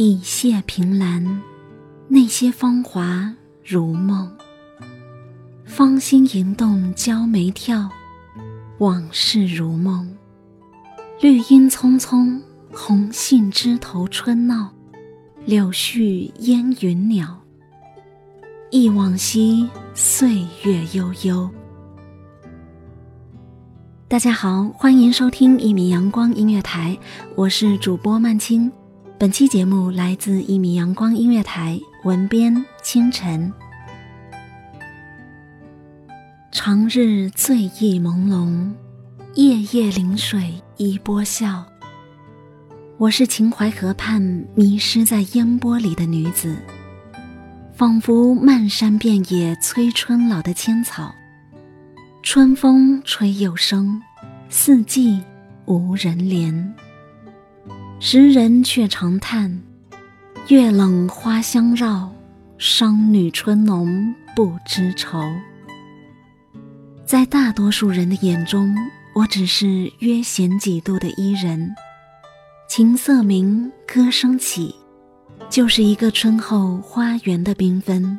一泻凭栏，那些芳华如梦。芳心吟动娇眉跳，往事如梦。绿荫葱葱，红杏枝头春闹。柳絮烟云袅，忆往昔岁月悠悠。大家好，欢迎收听一米阳光音乐台，我是主播曼青。本期节目来自一米阳光音乐台，文编清晨。长日醉意朦胧，夜夜临水一波笑。我是秦淮河畔迷失在烟波里的女子，仿佛漫山遍野催春老的千草。春风吹又生，四季无人怜。时人却长叹：月冷花香绕，商女春浓不知愁。在大多数人的眼中，我只是约闲几度的伊人。琴瑟鸣，歌声起，就是一个春后花园的缤纷。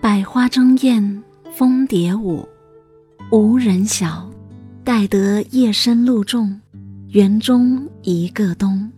百花争艳，蜂蝶舞，无人晓，待得夜深露重。园中一个冬。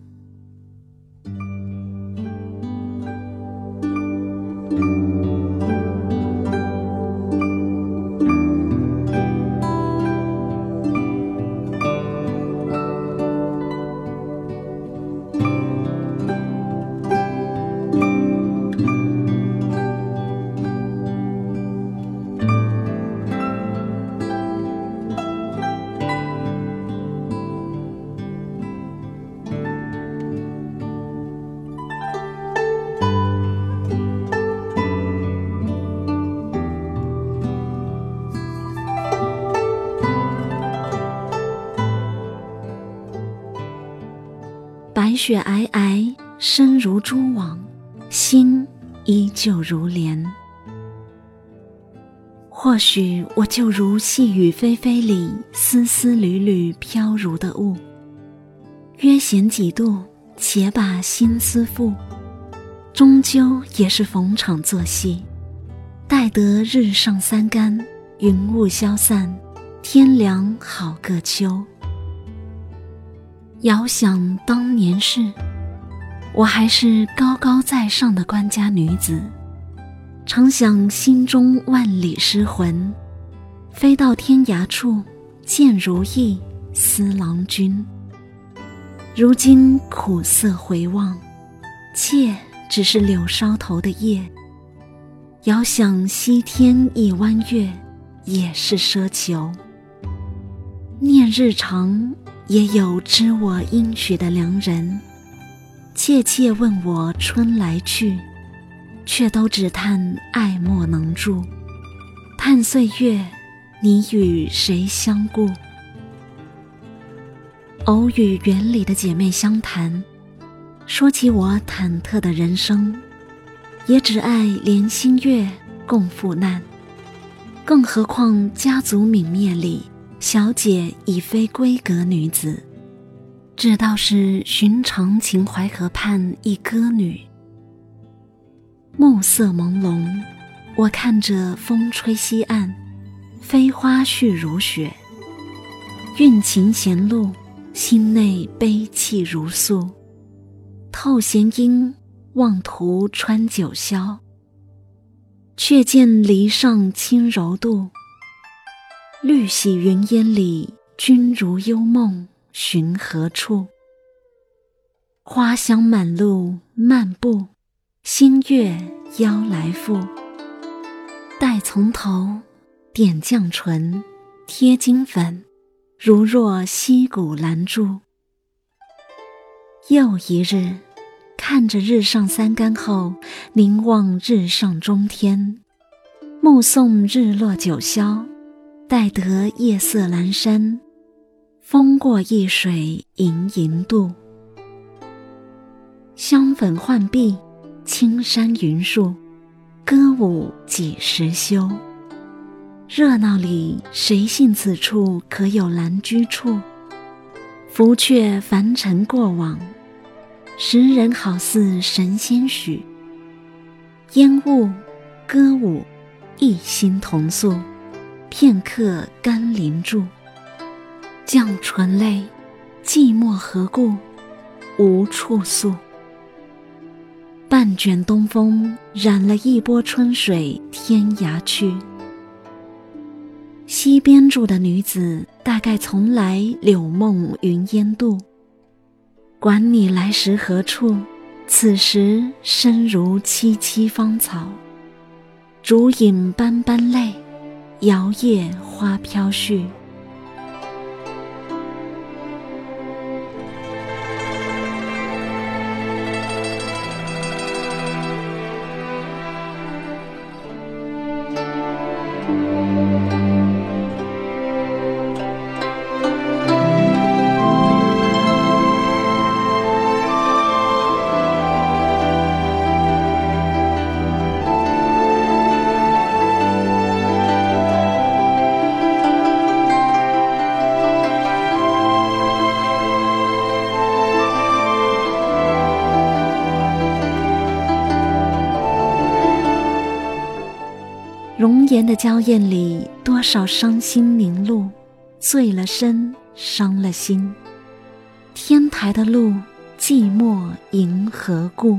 白雪皑皑，身如蛛网，心依旧如莲。或许我就如细雨霏霏里丝丝缕缕飘如的雾，约闲几度，且把心思付，终究也是逢场作戏。待得日上三竿，云雾消散，天凉好个秋。遥想当年事，我还是高高在上的官家女子，常想心中万里失魂，飞到天涯处见如意思郎君。如今苦涩回望，妾只是柳梢头的叶。遥想西天一弯月，也是奢求。念日长，也有知我应许的良人，切切问我春来去，却都只叹爱莫能助。叹岁月，你与谁相顾？偶与园里的姐妹相谈，说起我忐忑的人生。也只爱怜星月共赴难，更何况家族泯灭里，小姐已非闺阁女子，只道是寻常秦淮河畔一歌女。暮色朦胧，我看着风吹西岸，飞花絮如雪，韵琴弦路，心内悲泣如诉，透弦音。望途穿九霄，却见篱上轻柔度。绿洗云烟里，君如幽梦，寻何处？花香满路，漫步，星月邀来赴。待从头，点绛唇，贴金粉，如若溪谷拦住。又一日。看着日上三竿后，凝望日上中天，目送日落九霄，待得夜色阑珊，风过一水盈盈渡。香粉浣碧，青山云树，歌舞几时休？热闹里，谁信此处可有兰居处？拂却凡尘过往。时人好似神仙许，烟雾歌舞，一心同宿，片刻甘霖住。绛唇泪，寂寞何故？无处诉。半卷东风，染了一波春水，天涯去。西边住的女子，大概从来柳梦云烟渡。管你来时何处，此时身如萋萋芳草，烛影斑斑泪，摇曳花飘絮。容颜的娇艳里，多少伤心凝露，醉了身，伤了心。天台的路，寂寞迎何故？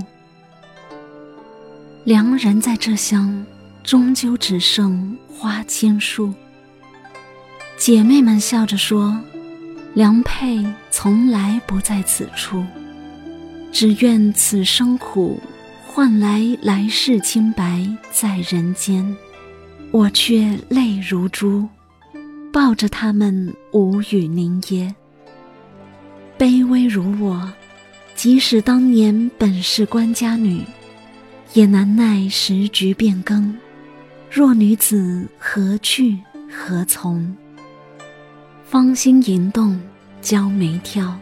良人在这乡，终究只剩花千树。姐妹们笑着说：“良配从来不在此处，只愿此生苦，换来来世清白在人间。”我却泪如珠，抱着他们无语凝噎。卑微如我，即使当年本是官家女，也难耐时局变更。弱女子何去何从？芳心吟动，娇眉跳，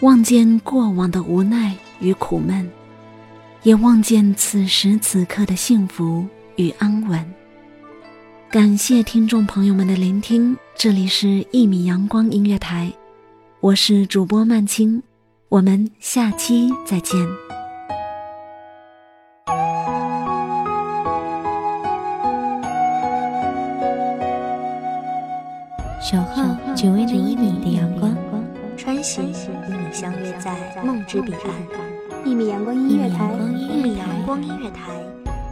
望见过往的无奈与苦闷，也望见此时此刻的幸福与安稳。感谢听众朋友们的聆听，这里是《一米阳光音乐台》，我是主播曼青，我们下期再见。守候只为那一米的阳光，穿行与你相约在梦之彼岸。一米阳光音乐台，一米阳光音乐台。